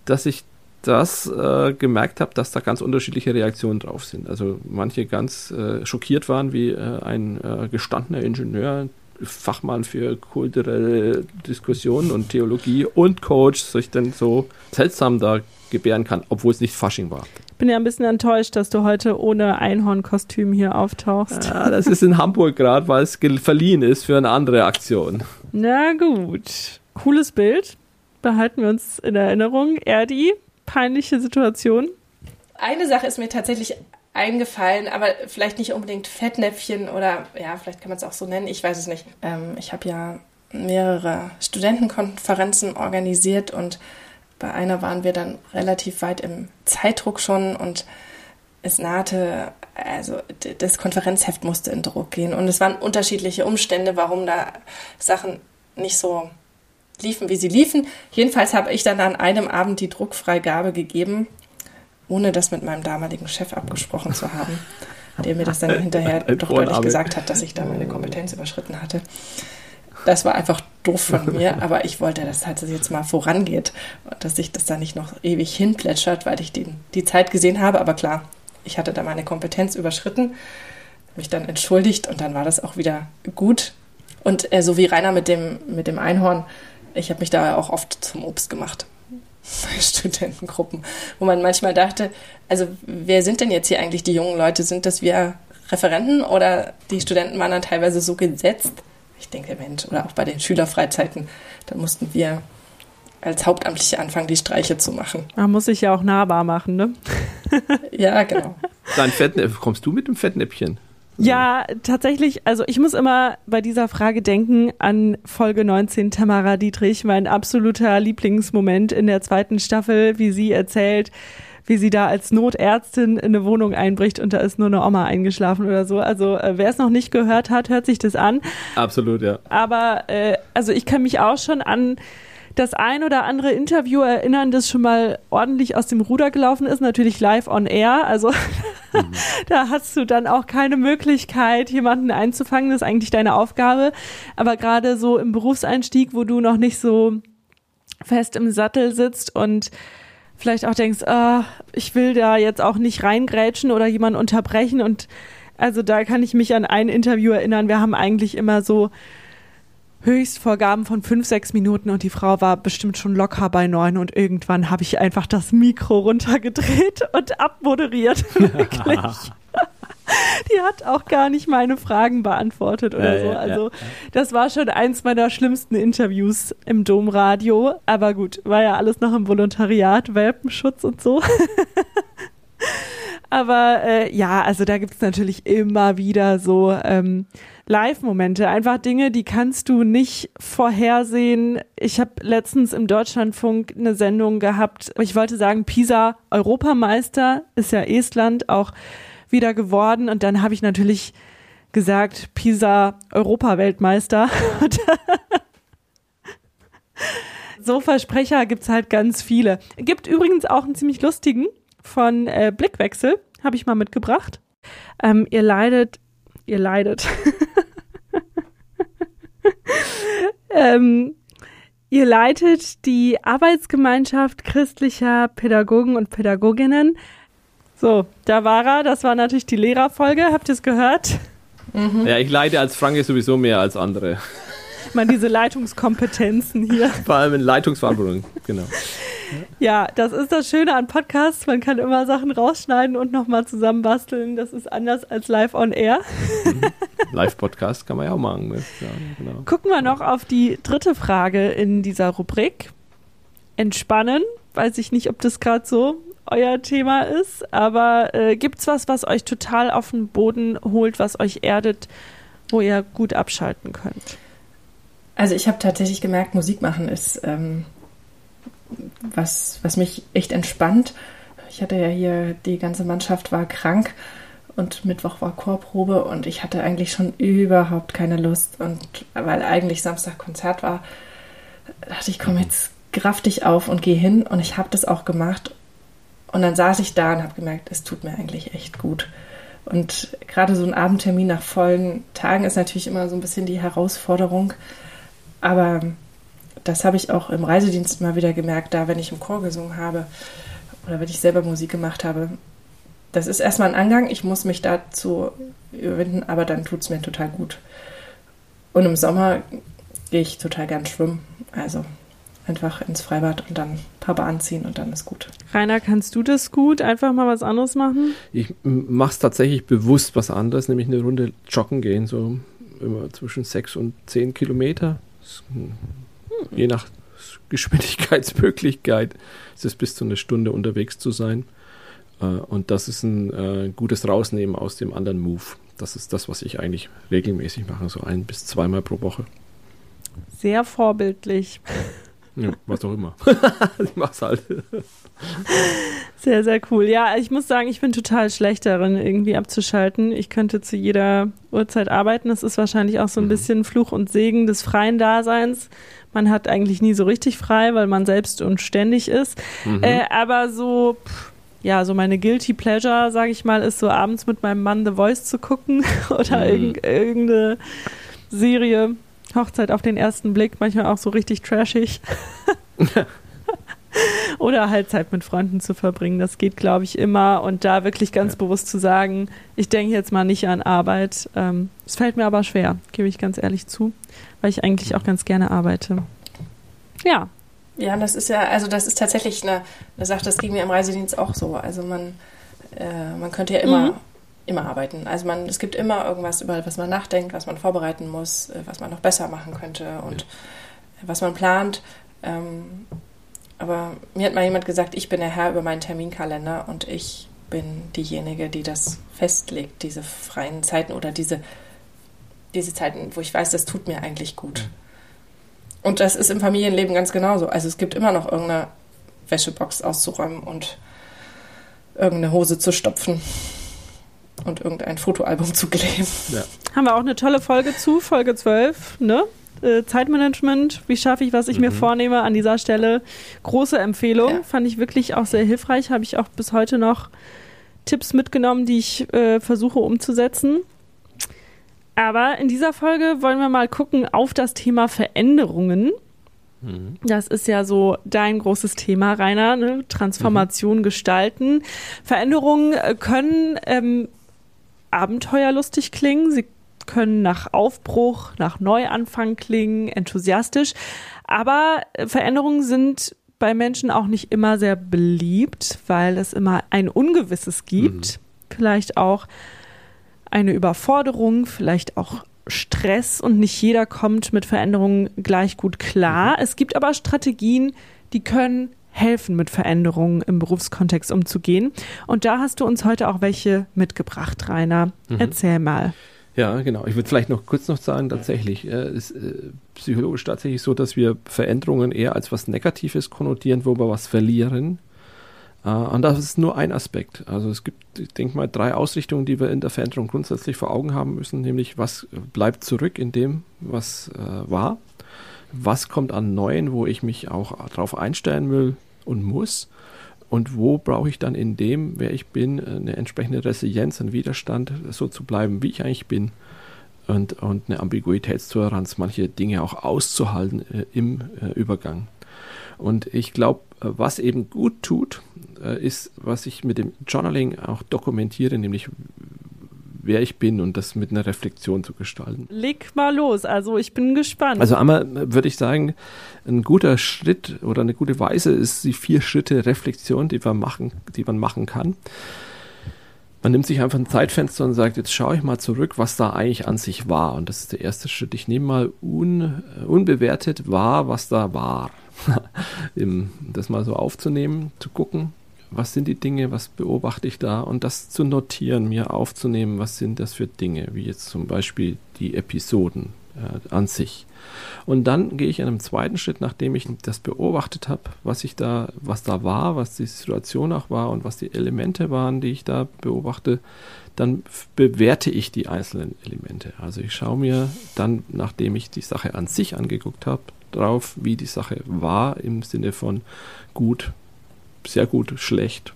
S4: dass ich das äh, gemerkt habe, dass da ganz unterschiedliche Reaktionen drauf sind. Also manche ganz äh, schockiert waren, wie äh, ein äh, gestandener Ingenieur, Fachmann für kulturelle Diskussionen und Theologie und Coach sich dann so seltsam da gebären kann, obwohl es nicht Fasching war.
S2: Ich bin ja ein bisschen enttäuscht, dass du heute ohne Einhornkostüm hier auftauchst.
S4: Ja, das ist in Hamburg gerade, weil es verliehen ist für eine andere Aktion.
S2: Na gut. Cooles Bild. Behalten wir uns in Erinnerung. Erdi, peinliche Situation?
S3: Eine Sache ist mir tatsächlich eingefallen, aber vielleicht nicht unbedingt Fettnäpfchen oder ja, vielleicht kann man es auch so nennen, ich weiß es nicht. Ähm, ich habe ja mehrere Studentenkonferenzen organisiert und bei einer waren wir dann relativ weit im Zeitdruck schon und es nahte, also das Konferenzheft musste in Druck gehen und es waren unterschiedliche Umstände, warum da Sachen nicht so liefen, wie sie liefen. Jedenfalls habe ich dann an einem Abend die Druckfreigabe gegeben, ohne das mit meinem damaligen Chef abgesprochen zu haben, der mir das dann hinterher [LAUGHS] doch deutlich gesagt hat, dass ich da meine Kompetenz überschritten hatte. Das war einfach doof von [LAUGHS] mir, aber ich wollte, dass halt jetzt mal vorangeht und dass sich das da nicht noch ewig hinplätschert, weil ich die, die Zeit gesehen habe. Aber klar, ich hatte da meine Kompetenz überschritten, mich dann entschuldigt und dann war das auch wieder gut. Und äh, so wie Rainer mit dem, mit dem Einhorn, ich habe mich da auch oft zum Obst gemacht [LAUGHS] bei Studentengruppen, wo man manchmal dachte, also wer sind denn jetzt hier eigentlich die jungen Leute? Sind das wir Referenten oder die Studenten waren dann teilweise so gesetzt? Ich denke, Mensch, oder auch bei den Schülerfreizeiten, da mussten wir als Hauptamtliche anfangen, die Streiche zu machen.
S2: Man muss sich ja auch nahbar machen, ne?
S3: ja, genau.
S4: Dein Fettnäpfchen, kommst du mit dem Fettnäpfchen?
S2: Ja, tatsächlich, also ich muss immer bei dieser Frage denken an Folge 19 Tamara Dietrich, mein absoluter Lieblingsmoment in der zweiten Staffel, wie sie erzählt, wie sie da als Notärztin in eine Wohnung einbricht und da ist nur eine Oma eingeschlafen oder so. Also äh, wer es noch nicht gehört hat, hört sich das an.
S4: Absolut, ja.
S2: Aber äh, also ich kann mich auch schon an das ein oder andere Interview erinnern, das schon mal ordentlich aus dem Ruder gelaufen ist, natürlich live on air. Also [LAUGHS] da hast du dann auch keine Möglichkeit, jemanden einzufangen. Das ist eigentlich deine Aufgabe. Aber gerade so im Berufseinstieg, wo du noch nicht so fest im Sattel sitzt und vielleicht auch denkst, ah, ich will da jetzt auch nicht reingrätschen oder jemanden unterbrechen. Und also da kann ich mich an ein Interview erinnern. Wir haben eigentlich immer so Höchstvorgaben von fünf, sechs Minuten und die Frau war bestimmt schon locker bei neun und irgendwann habe ich einfach das Mikro runtergedreht [LAUGHS] und abmoderiert. Wirklich. [LAUGHS] Die hat auch gar nicht meine Fragen beantwortet oder ja, so. Also ja, das war schon eins meiner schlimmsten Interviews im Domradio. Aber gut, war ja alles noch im Volontariat, Welpenschutz und so. [LAUGHS] Aber äh, ja, also da gibt es natürlich immer wieder so ähm, Live-Momente, einfach Dinge, die kannst du nicht vorhersehen. Ich habe letztens im Deutschlandfunk eine Sendung gehabt. Ich wollte sagen, Pisa Europameister ist ja Estland auch wieder geworden. Und dann habe ich natürlich gesagt, Pisa Europaweltmeister. [LAUGHS] so Versprecher gibt's halt ganz viele. Gibt übrigens auch einen ziemlich lustigen von äh, Blickwechsel, habe ich mal mitgebracht. Ähm, ihr leidet, ihr leidet. [LAUGHS] ähm, ihr leitet die Arbeitsgemeinschaft christlicher Pädagogen und Pädagoginnen. So, da war er. Das war natürlich die Lehrerfolge. Habt ihr es gehört?
S4: Mhm. Ja, ich leite als Franke sowieso mehr als andere. [LAUGHS]
S2: Man, diese Leitungskompetenzen hier.
S4: Vor allem in Leitungsverantwortung, genau.
S2: Ja, das ist das Schöne an Podcasts. Man kann immer Sachen rausschneiden und nochmal zusammenbasteln. Das ist anders als live on air.
S4: Mhm. Live-Podcast [LAUGHS] kann man ja auch machen. Ja,
S2: genau. Gucken wir noch auf die dritte Frage in dieser Rubrik. Entspannen. Weiß ich nicht, ob das gerade so euer Thema ist, aber äh, es was, was euch total auf den Boden holt, was euch erdet, wo ihr gut abschalten könnt?
S3: Also ich habe tatsächlich gemerkt, Musik machen ist ähm, was, was mich echt entspannt. Ich hatte ja hier, die ganze Mannschaft war krank und Mittwoch war Chorprobe und ich hatte eigentlich schon überhaupt keine Lust. Und weil eigentlich Samstag Konzert war, dachte ich, komm jetzt dich auf und geh hin. Und ich habe das auch gemacht. Und dann saß ich da und habe gemerkt, es tut mir eigentlich echt gut. Und gerade so ein Abendtermin nach vollen Tagen ist natürlich immer so ein bisschen die Herausforderung. Aber das habe ich auch im Reisedienst mal wieder gemerkt, da wenn ich im Chor gesungen habe oder wenn ich selber Musik gemacht habe. Das ist erstmal ein Angang, ich muss mich dazu überwinden, aber dann tut es mir total gut. Und im Sommer gehe ich total gern schwimmen. Also einfach ins Freibad und dann ein paar Bahnen ziehen und dann ist gut.
S2: Rainer, kannst du das gut? Einfach mal was anderes machen?
S4: Ich mache es tatsächlich bewusst was anderes, nämlich eine Runde joggen gehen, so immer zwischen sechs und zehn Kilometer. Je nach Geschwindigkeitsmöglichkeit ist es bis zu einer Stunde unterwegs zu sein. Äh, und das ist ein äh, gutes Rausnehmen aus dem anderen Move. Das ist das, was ich eigentlich regelmäßig mache, so ein bis zweimal pro Woche.
S2: Sehr vorbildlich.
S4: Ja, was auch immer. [LAUGHS] ich mach's halt.
S2: Sehr, sehr cool. Ja, ich muss sagen, ich bin total schlecht darin, irgendwie abzuschalten. Ich könnte zu jeder Uhrzeit arbeiten. Das ist wahrscheinlich auch so ein mhm. bisschen Fluch und Segen des freien Daseins. Man hat eigentlich nie so richtig frei, weil man selbst und ständig ist. Mhm. Äh, aber so, pff, ja, so meine Guilty Pleasure, sage ich mal, ist so abends mit meinem Mann The Voice zu gucken [LAUGHS] oder mhm. irg irgendeine Serie. Hochzeit auf den ersten Blick, manchmal auch so richtig trashig. [LAUGHS] Oder halt Zeit mit Freunden zu verbringen. Das geht, glaube ich, immer. Und da wirklich ganz ja. bewusst zu sagen, ich denke jetzt mal nicht an Arbeit. Es ähm, fällt mir aber schwer, gebe ich ganz ehrlich zu, weil ich eigentlich auch ganz gerne arbeite. Ja.
S3: Ja, das ist ja, also das ist tatsächlich eine, eine Sache, das ging mir im Reisedienst auch so. Also man, äh, man könnte ja immer mhm immer arbeiten. Also man, es gibt immer irgendwas, über was man nachdenkt, was man vorbereiten muss, äh, was man noch besser machen könnte und ja. was man plant. Ähm, aber mir hat mal jemand gesagt, ich bin der Herr über meinen Terminkalender und ich bin diejenige, die das festlegt, diese freien Zeiten oder diese, diese Zeiten, wo ich weiß, das tut mir eigentlich gut. Und das ist im Familienleben ganz genauso. Also es gibt immer noch irgendeine Wäschebox auszuräumen und irgendeine Hose zu stopfen und irgendein Fotoalbum zu kleben.
S2: Ja. Haben wir auch eine tolle Folge zu, Folge 12, ne? Äh, Zeitmanagement, wie schaffe ich, was ich mhm. mir vornehme an dieser Stelle. Große Empfehlung, ja. fand ich wirklich auch sehr hilfreich, habe ich auch bis heute noch Tipps mitgenommen, die ich äh, versuche umzusetzen. Aber in dieser Folge wollen wir mal gucken auf das Thema Veränderungen. Mhm. Das ist ja so dein großes Thema, Rainer, ne? Transformation mhm. gestalten. Veränderungen äh, können ähm, abenteuerlustig klingen. Sie können nach Aufbruch, nach Neuanfang klingen, enthusiastisch. Aber äh, Veränderungen sind bei Menschen auch nicht immer sehr beliebt, weil es immer ein Ungewisses gibt. Mhm. Vielleicht auch eine Überforderung, vielleicht auch Stress und nicht jeder kommt mit Veränderungen gleich gut klar. Mhm. Es gibt aber Strategien, die können helfen, mit Veränderungen im Berufskontext umzugehen. Und da hast du uns heute auch welche mitgebracht, Rainer. Mhm. Erzähl mal.
S4: Ja, genau. Ich würde vielleicht noch kurz noch sagen, tatsächlich äh, ist äh, psychologisch tatsächlich so, dass wir Veränderungen eher als was Negatives konnotieren, wo wir was verlieren. Äh, und das ist nur ein Aspekt. Also es gibt, ich denke mal, drei Ausrichtungen, die wir in der Veränderung grundsätzlich vor Augen haben müssen, nämlich was bleibt zurück in dem, was äh, war, was kommt an Neuen, wo ich mich auch darauf einstellen will und muss und wo brauche ich dann in dem, wer ich bin, eine entsprechende Resilienz, einen Widerstand, so zu bleiben, wie ich eigentlich bin und, und eine Ambiguitätstoleranz, manche Dinge auch auszuhalten äh, im äh, Übergang. Und ich glaube, was eben gut tut, äh, ist, was ich mit dem Journaling auch dokumentiere, nämlich wer ich bin und das mit einer Reflexion zu gestalten.
S2: Leg mal los, also ich bin gespannt.
S4: Also einmal würde ich sagen, ein guter Schritt oder eine gute Weise ist die vier Schritte Reflexion, die man machen, die man machen kann. Man nimmt sich einfach ein Zeitfenster und sagt, jetzt schaue ich mal zurück, was da eigentlich an sich war. Und das ist der erste Schritt. Ich nehme mal un, unbewertet wahr, was da war. [LAUGHS] das mal so aufzunehmen, zu gucken, was sind die Dinge, was beobachte ich da und das zu notieren, mir aufzunehmen, was sind das für Dinge, wie jetzt zum Beispiel die Episoden äh, an sich. Und dann gehe ich in einem zweiten Schritt, nachdem ich das beobachtet habe, was ich da, was da war, was die Situation auch war und was die Elemente waren, die ich da beobachte, dann bewerte ich die einzelnen Elemente. Also ich schaue mir dann, nachdem ich die Sache an sich angeguckt habe, drauf, wie die Sache war im Sinne von gut, sehr gut, schlecht,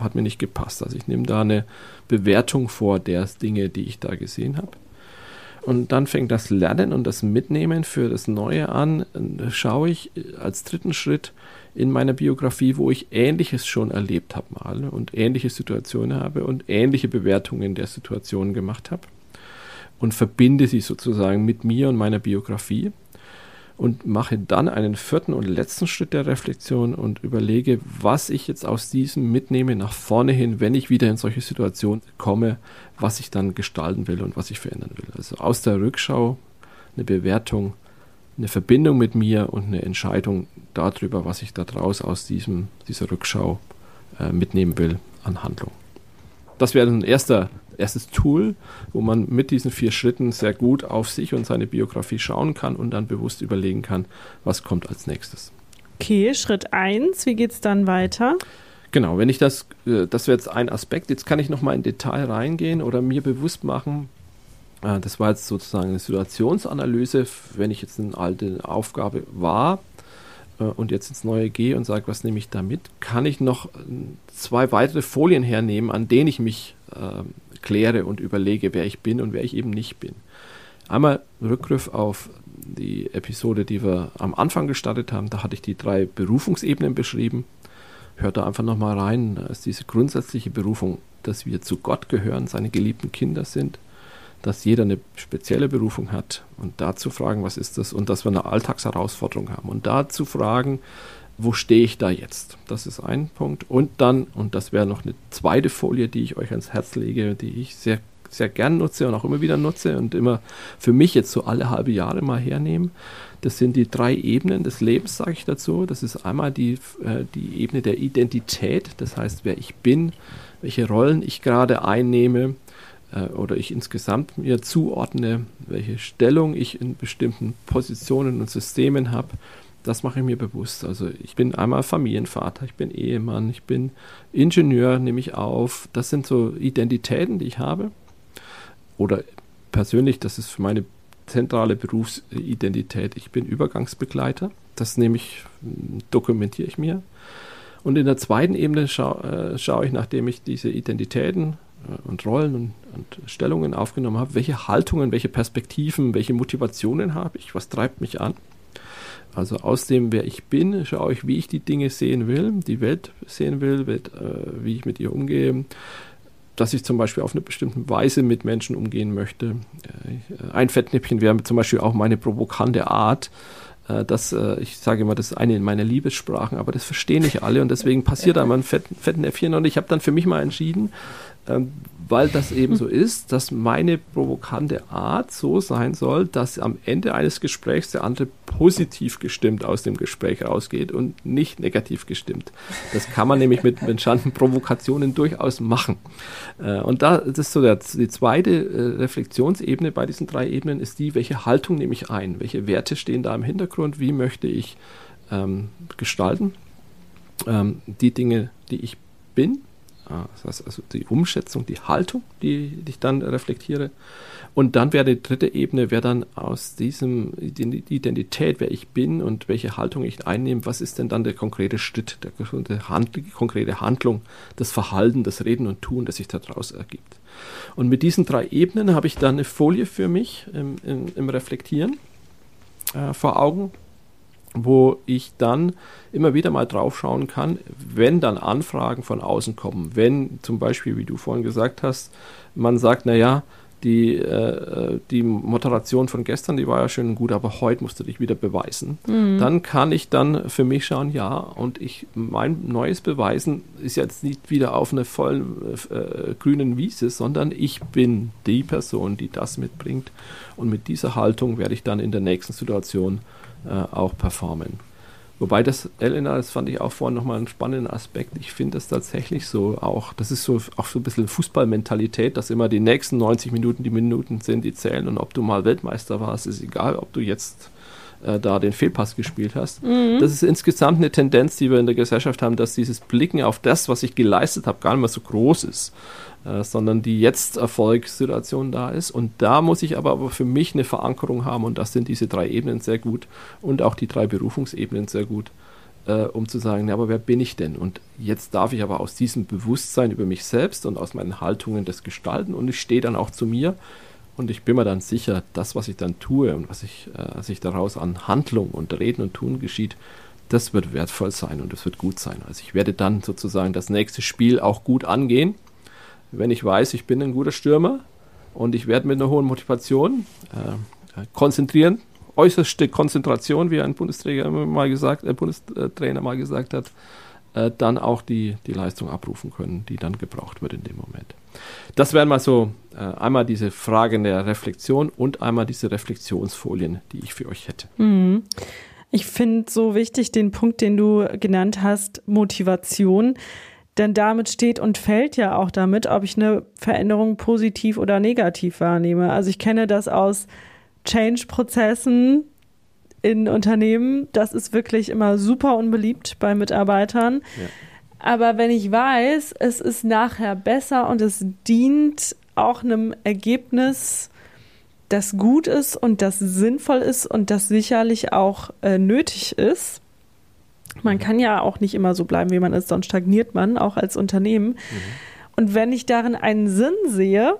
S4: hat mir nicht gepasst. Also ich nehme da eine Bewertung vor der Dinge, die ich da gesehen habe. Und dann fängt das Lernen und das Mitnehmen für das Neue an. Schaue ich als dritten Schritt in meiner Biografie, wo ich Ähnliches schon erlebt habe mal und ähnliche Situationen habe und ähnliche Bewertungen der Situation gemacht habe und verbinde sie sozusagen mit mir und meiner Biografie und mache dann einen vierten und letzten Schritt der Reflexion und überlege, was ich jetzt aus diesem mitnehme nach vorne hin, wenn ich wieder in solche Situationen komme, was ich dann gestalten will und was ich verändern will. Also aus der Rückschau eine Bewertung, eine Verbindung mit mir und eine Entscheidung darüber, was ich daraus aus diesem, dieser Rückschau äh, mitnehmen will an Handlung. Das wäre ein erster erstes Tool, wo man mit diesen vier Schritten sehr gut auf sich und seine Biografie schauen kann und dann bewusst überlegen kann, was kommt als nächstes.
S2: Okay, Schritt 1, wie geht es dann weiter?
S4: Genau, wenn ich das, äh, das wäre jetzt ein Aspekt, jetzt kann ich nochmal in Detail reingehen oder mir bewusst machen, äh, das war jetzt sozusagen eine Situationsanalyse, wenn ich jetzt eine alte Aufgabe war äh, und jetzt ins Neue gehe und sage, was nehme ich da mit, kann ich noch zwei weitere Folien hernehmen, an denen ich mich äh, kläre und überlege, wer ich bin und wer ich eben nicht bin. Einmal Rückgriff auf die Episode, die wir am Anfang gestartet haben. Da hatte ich die drei Berufungsebenen beschrieben. Hört da einfach nochmal rein. Da ist diese grundsätzliche Berufung, dass wir zu Gott gehören, seine geliebten Kinder sind, dass jeder eine spezielle Berufung hat und da zu fragen, was ist das und dass wir eine Alltagsherausforderung haben und da zu fragen, wo stehe ich da jetzt? Das ist ein Punkt. Und dann, und das wäre noch eine zweite Folie, die ich euch ans Herz lege, die ich sehr, sehr gern nutze und auch immer wieder nutze und immer für mich jetzt so alle halbe Jahre mal hernehme. Das sind die drei Ebenen des Lebens, sage ich dazu. Das ist einmal die, äh, die Ebene der Identität, das heißt, wer ich bin, welche Rollen ich gerade einnehme äh, oder ich insgesamt mir zuordne, welche Stellung ich in bestimmten Positionen und Systemen habe. Das mache ich mir bewusst. Also ich bin einmal Familienvater, ich bin Ehemann, ich bin Ingenieur, nehme ich auf. Das sind so Identitäten, die ich habe. Oder persönlich, das ist für meine zentrale Berufsidentität. Ich bin Übergangsbegleiter. Das nehme ich, dokumentiere ich mir. Und in der zweiten Ebene schau, äh, schaue ich, nachdem ich diese Identitäten äh, und Rollen und, und, Stellungen aufgenommen habe, welche Haltungen, welche Perspektiven, welche Motivationen habe ich, was treibt mich an. Also aus dem, wer ich bin, schaue ich, wie ich die Dinge sehen will, die Welt sehen will, Welt, äh, wie ich mit ihr umgehe, dass ich zum Beispiel auf eine bestimmte Weise mit Menschen umgehen möchte. Äh, ein Fettnäpfchen wäre zum Beispiel auch meine provokante Art. Äh, das, äh, ich sage immer, das ist eine meiner Liebessprachen, aber das verstehen nicht alle und deswegen passiert da mal ein Fettnäpfchen. Und ich habe dann für mich mal entschieden, ähm, weil das [LAUGHS] eben so ist, dass meine provokante Art so sein soll, dass am Ende eines Gesprächs der andere positiv gestimmt aus dem Gespräch rausgeht und nicht negativ gestimmt. Das kann man nämlich mit entstandenen Provokationen durchaus machen. Äh, und da, das ist so der, die zweite äh, Reflexionsebene bei diesen drei Ebenen, ist die, welche Haltung nehme ich ein? Welche Werte stehen da im Hintergrund? Wie möchte ich ähm, gestalten? Ähm, die Dinge, die ich bin, also die Umschätzung, die Haltung, die, ich dann reflektiere. Und dann wäre die dritte Ebene, wäre dann aus diesem die Identität, wer ich bin und welche Haltung ich einnehme, was ist denn dann der konkrete Schritt, der, die konkrete Handlung, das Verhalten, das Reden und Tun, das sich daraus ergibt. Und mit diesen drei Ebenen habe ich dann eine Folie für mich im, im, im Reflektieren äh, vor Augen, wo ich dann immer wieder mal drauf schauen kann, wenn dann Anfragen von außen kommen. Wenn zum Beispiel, wie du vorhin gesagt hast, man sagt, naja, die, äh, die Moderation von gestern, die war ja schön und gut, aber heute musst du dich wieder beweisen. Mhm. Dann kann ich dann für mich schauen, ja, und ich mein neues Beweisen ist jetzt nicht wieder auf einer vollen äh, grünen Wiese, sondern ich bin die Person, die das mitbringt. Und mit dieser Haltung werde ich dann in der nächsten Situation äh, auch performen. Wobei das, Elena, das fand ich auch vorhin nochmal einen spannenden Aspekt. Ich finde das tatsächlich so auch, das ist so auch so ein bisschen Fußballmentalität, dass immer die nächsten 90 Minuten die Minuten sind, die zählen. Und ob du mal Weltmeister warst, ist egal, ob du jetzt äh, da den Fehlpass gespielt hast. Mhm. Das ist insgesamt eine Tendenz, die wir in der Gesellschaft haben, dass dieses Blicken auf das, was ich geleistet habe, gar nicht mehr so groß ist. Äh, sondern die Jetzt-Erfolgssituation da ist. Und da muss ich aber, aber für mich eine Verankerung haben und das sind diese drei Ebenen sehr gut und auch die drei Berufungsebenen sehr gut, äh, um zu sagen, ja, aber wer bin ich denn? Und jetzt darf ich aber aus diesem Bewusstsein über mich selbst und aus meinen Haltungen das gestalten und ich stehe dann auch zu mir und ich bin mir dann sicher, das, was ich dann tue und was ich, äh, was ich daraus an Handlung und Reden und Tun geschieht, das wird wertvoll sein und das wird gut sein. Also ich werde dann sozusagen das nächste Spiel auch gut angehen wenn ich weiß, ich bin ein guter Stürmer und ich werde mit einer hohen Motivation äh, konzentrieren, äußerste Konzentration, wie ein Bundestrainer mal gesagt, äh, Bundestrainer mal gesagt hat, äh, dann auch die, die Leistung abrufen können, die dann gebraucht wird in dem Moment. Das wären mal so äh, einmal diese Fragen der Reflexion und einmal diese Reflexionsfolien, die ich für euch hätte.
S2: Mhm. Ich finde so wichtig den Punkt, den du genannt hast, Motivation. Denn damit steht und fällt ja auch damit, ob ich eine Veränderung positiv oder negativ wahrnehme. Also ich kenne das aus Change-Prozessen in Unternehmen. Das ist wirklich immer super unbeliebt bei Mitarbeitern. Ja. Aber wenn ich weiß, es ist nachher besser und es dient auch einem Ergebnis, das gut ist und das sinnvoll ist und das sicherlich auch äh, nötig ist, man kann ja auch nicht immer so bleiben, wie man ist, sonst stagniert man, auch als Unternehmen. Mhm. Und wenn ich darin einen Sinn sehe,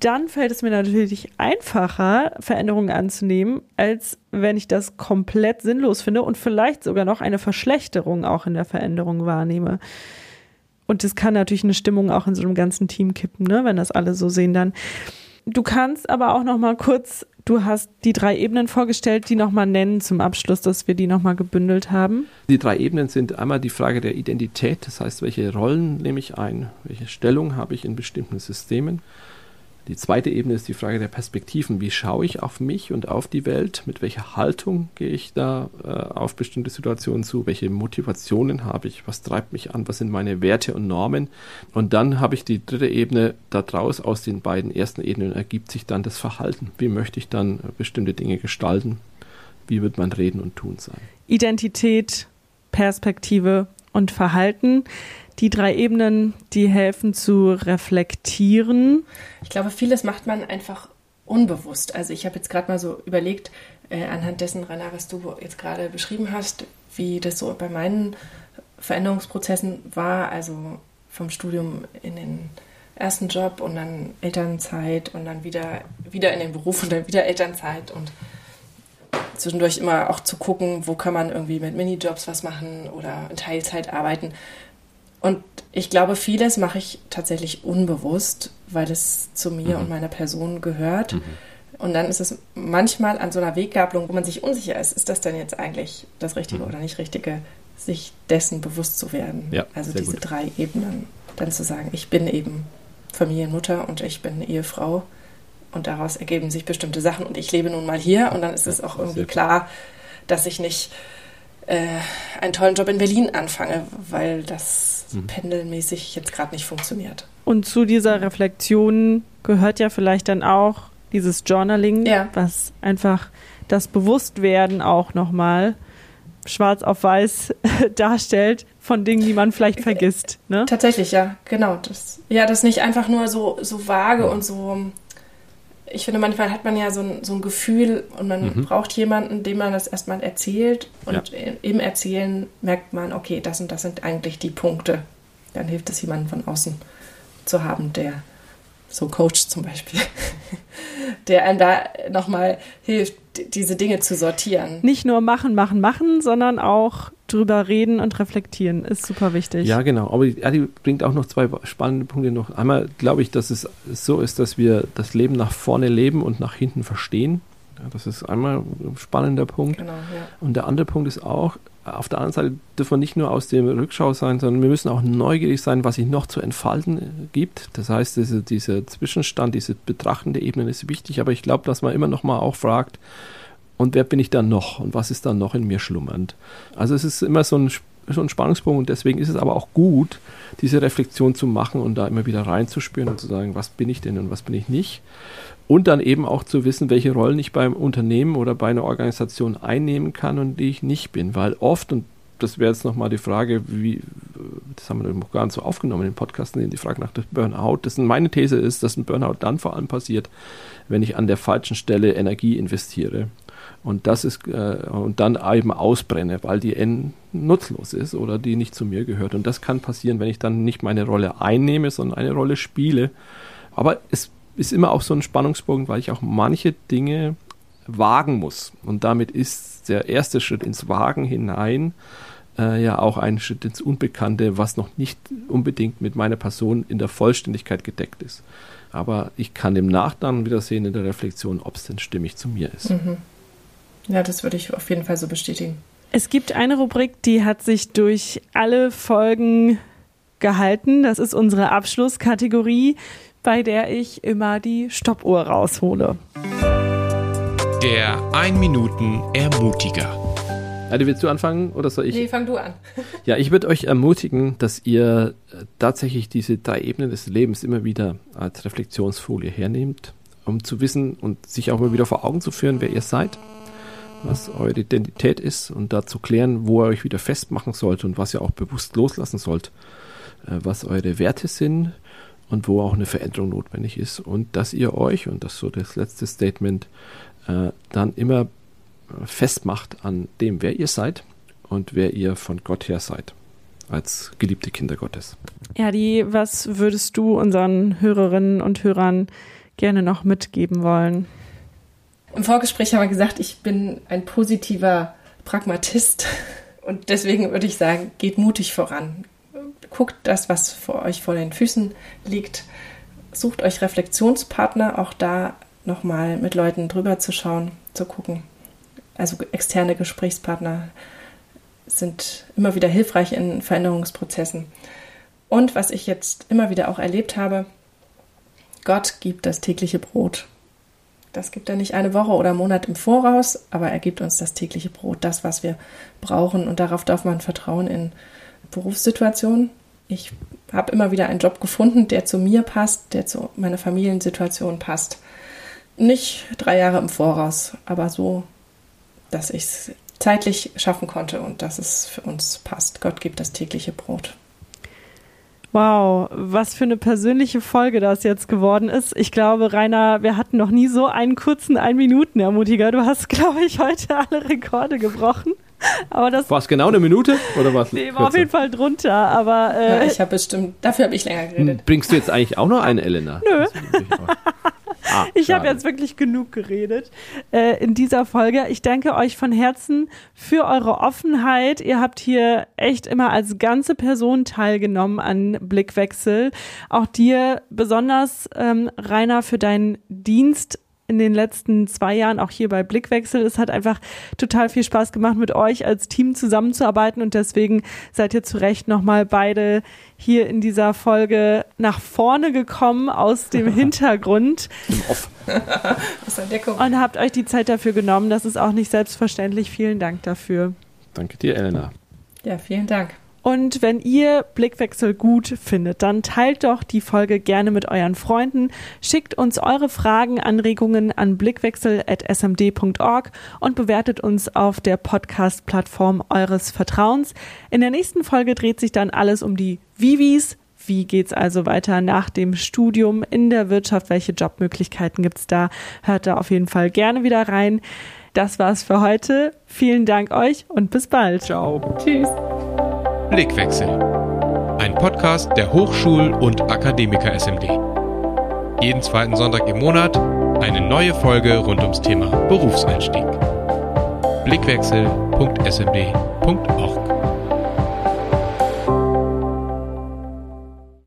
S2: dann fällt es mir natürlich einfacher, Veränderungen anzunehmen, als wenn ich das komplett sinnlos finde und vielleicht sogar noch eine Verschlechterung auch in der Veränderung wahrnehme. Und das kann natürlich eine Stimmung auch in so einem ganzen Team kippen, ne, wenn das alle so sehen dann. Du kannst aber auch noch mal kurz, du hast die drei Ebenen vorgestellt, die noch mal nennen zum Abschluss, dass wir die noch mal gebündelt haben.
S4: Die drei Ebenen sind einmal die Frage der Identität, das heißt, welche Rollen nehme ich ein, welche Stellung habe ich in bestimmten Systemen. Die zweite Ebene ist die Frage der Perspektiven. Wie schaue ich auf mich und auf die Welt? Mit welcher Haltung gehe ich da äh, auf bestimmte Situationen zu? Welche Motivationen habe ich? Was treibt mich an? Was sind meine Werte und Normen? Und dann habe ich die dritte Ebene. Daraus aus den beiden ersten Ebenen ergibt sich dann das Verhalten. Wie möchte ich dann äh, bestimmte Dinge gestalten? Wie wird mein Reden und Tun sein?
S2: Identität, Perspektive und Verhalten die drei Ebenen, die helfen zu reflektieren.
S3: Ich glaube, vieles macht man einfach unbewusst. Also ich habe jetzt gerade mal so überlegt, äh, anhand dessen, Rainer, was du jetzt gerade beschrieben hast, wie das so bei meinen Veränderungsprozessen war, also vom Studium in den ersten Job und dann Elternzeit und dann wieder, wieder in den Beruf und dann wieder Elternzeit und zwischendurch immer auch zu gucken, wo kann man irgendwie mit Minijobs was machen oder in Teilzeit arbeiten. Und ich glaube, vieles mache ich tatsächlich unbewusst, weil es zu mir mhm. und meiner Person gehört. Mhm. Und dann ist es manchmal an so einer Weggabelung, wo man sich unsicher ist, ist das denn jetzt eigentlich das Richtige mhm. oder nicht Richtige, sich dessen bewusst zu werden. Ja, also diese gut. drei Ebenen. Dann zu sagen, ich bin eben Familienmutter und ich bin eine Ehefrau und daraus ergeben sich bestimmte Sachen und ich lebe nun mal hier und dann ist es auch irgendwie klar, dass ich nicht äh, einen tollen Job in Berlin anfange, weil das mhm. pendelmäßig jetzt gerade nicht funktioniert.
S2: Und zu dieser Reflexion gehört ja vielleicht dann auch dieses Journaling, ja. was einfach das Bewusstwerden auch nochmal schwarz auf weiß [LAUGHS] darstellt von Dingen, die man vielleicht vergisst. Ne?
S3: Tatsächlich, ja, genau. Das, ja, das nicht einfach nur so, so vage und so ich finde, manchmal hat man ja so ein, so ein Gefühl und man mhm. braucht jemanden, dem man das erstmal erzählt. Und ja. im Erzählen merkt man, okay, das und das sind eigentlich die Punkte. Dann hilft es, jemanden von außen zu haben, der so Coach zum Beispiel, [LAUGHS] der einem da nochmal hilft, diese Dinge zu sortieren.
S2: Nicht nur machen, machen, machen, sondern auch drüber reden und reflektieren ist super wichtig.
S4: Ja, genau. Aber Adi bringt auch noch zwei spannende Punkte noch. Einmal glaube ich, dass es so ist, dass wir das Leben nach vorne leben und nach hinten verstehen. Ja, das ist einmal ein spannender Punkt. Genau, ja. Und der andere Punkt ist auch, auf der anderen Seite dürfen wir nicht nur aus dem Rückschau sein, sondern wir müssen auch neugierig sein, was sich noch zu entfalten äh, gibt. Das heißt, diese, dieser Zwischenstand, diese betrachtende Ebene ist wichtig, aber ich glaube, dass man immer noch mal auch fragt, und wer bin ich dann noch und was ist dann noch in mir schlummernd? Also es ist immer so ein, so ein Spannungspunkt und deswegen ist es aber auch gut, diese Reflexion zu machen und da immer wieder reinzuspüren und zu sagen, was bin ich denn und was bin ich nicht. Und dann eben auch zu wissen, welche Rollen ich beim Unternehmen oder bei einer Organisation einnehmen kann und die ich nicht bin. Weil oft, und das wäre jetzt nochmal die Frage, wie, das haben wir noch gar nicht so aufgenommen in den Podcasten, die Frage nach dem Burnout. Das meine These ist, dass ein Burnout dann vor allem passiert, wenn ich an der falschen Stelle Energie investiere. Und das ist, äh, und dann eben ausbrenne, weil die N nutzlos ist oder die nicht zu mir gehört. Und das kann passieren, wenn ich dann nicht meine Rolle einnehme, sondern eine Rolle spiele. Aber es ist immer auch so ein Spannungspunkt, weil ich auch manche Dinge wagen muss. Und damit ist der erste Schritt ins Wagen hinein äh, ja auch ein Schritt ins Unbekannte, was noch nicht unbedingt mit meiner Person in der Vollständigkeit gedeckt ist. Aber ich kann im Nachgang wieder sehen in der Reflexion, ob es denn stimmig zu mir ist. Mhm.
S3: Ja, das würde ich auf jeden Fall so bestätigen.
S2: Es gibt eine Rubrik, die hat sich durch alle Folgen gehalten. Das ist unsere Abschlusskategorie, bei der ich immer die Stoppuhr raushole.
S1: Der 1 Minuten Ermutiger.
S4: Also willst du anfangen oder soll ich?
S3: Nee, fang du an.
S4: ja, ich würde euch ermutigen, dass ihr äh, tatsächlich diese drei Ebenen des Lebens immer wieder als Reflexionsfolie hernehmt, um zu wissen und sich auch immer wieder vor Augen zu führen, wer ihr seid, was eure Identität ist und da zu klären, wo ihr euch wieder festmachen sollt und was ihr auch bewusst loslassen sollt, äh, was eure Werte sind und wo auch eine Veränderung notwendig ist und dass ihr euch, und das ist so das letzte Statement, äh, dann immer festmacht an dem, wer ihr seid und wer ihr von Gott her seid, als geliebte Kinder Gottes.
S2: Ja, die, was würdest du unseren Hörerinnen und Hörern gerne noch mitgeben wollen?
S3: Im Vorgespräch haben wir gesagt, ich bin ein positiver Pragmatist und deswegen würde ich sagen, geht mutig voran. Guckt das, was vor euch vor den Füßen liegt. Sucht euch Reflexionspartner, auch da nochmal mit Leuten drüber zu schauen, zu gucken, also externe Gesprächspartner sind immer wieder hilfreich in Veränderungsprozessen. Und was ich jetzt immer wieder auch erlebt habe, Gott gibt das tägliche Brot. Das gibt er nicht eine Woche oder einen Monat im Voraus, aber er gibt uns das tägliche Brot, das, was wir brauchen. Und darauf darf man vertrauen in Berufssituationen. Ich habe immer wieder einen Job gefunden, der zu mir passt, der zu meiner Familiensituation passt. Nicht drei Jahre im Voraus, aber so, dass ich es zeitlich schaffen konnte und dass es für uns passt. Gott gibt das tägliche Brot.
S2: Wow, was für eine persönliche Folge das jetzt geworden ist. Ich glaube, Rainer, wir hatten noch nie so einen kurzen Ein-Minuten-Ermutiger. Du hast, [LAUGHS] glaube ich, heute alle Rekorde gebrochen. Aber das
S4: war es genau eine Minute oder was?
S2: Nee, war auf jeden Fall drunter. Aber äh,
S3: ja, ich habe bestimmt, dafür habe ich länger geredet.
S4: Bringst du jetzt eigentlich auch noch eine, Elena?
S2: Nö. [LAUGHS] Ah, ich habe jetzt wirklich genug geredet äh, in dieser Folge. Ich danke euch von Herzen für eure Offenheit. Ihr habt hier echt immer als ganze Person teilgenommen an Blickwechsel. Auch dir besonders, ähm, Rainer, für deinen Dienst in den letzten zwei Jahren auch hier bei Blickwechsel. Es hat einfach total viel Spaß gemacht, mit euch als Team zusammenzuarbeiten und deswegen seid ihr zu Recht nochmal beide hier in dieser Folge nach vorne gekommen aus dem [LAUGHS] Hintergrund. [LAUGHS]
S3: aus der Deckung.
S2: Und habt euch die Zeit dafür genommen. Das ist auch nicht selbstverständlich. Vielen Dank dafür.
S4: Danke dir, Elena.
S3: Ja, vielen Dank.
S2: Und wenn ihr Blickwechsel gut findet, dann teilt doch die Folge gerne mit euren Freunden, schickt uns eure Fragen, Anregungen an blickwechsel.smd.org und bewertet uns auf der Podcast-Plattform eures Vertrauens. In der nächsten Folge dreht sich dann alles um die Vivis. Wie geht's also weiter nach dem Studium in der Wirtschaft? Welche Jobmöglichkeiten gibt's da? Hört da auf jeden Fall gerne wieder rein. Das war's für heute. Vielen Dank euch und bis bald.
S4: Ciao.
S3: Tschüss.
S1: Blickwechsel. Ein Podcast der Hochschul- und Akademiker SMD. Jeden zweiten Sonntag im Monat eine neue Folge rund ums Thema Berufseinstieg. Blickwechsel.smd.org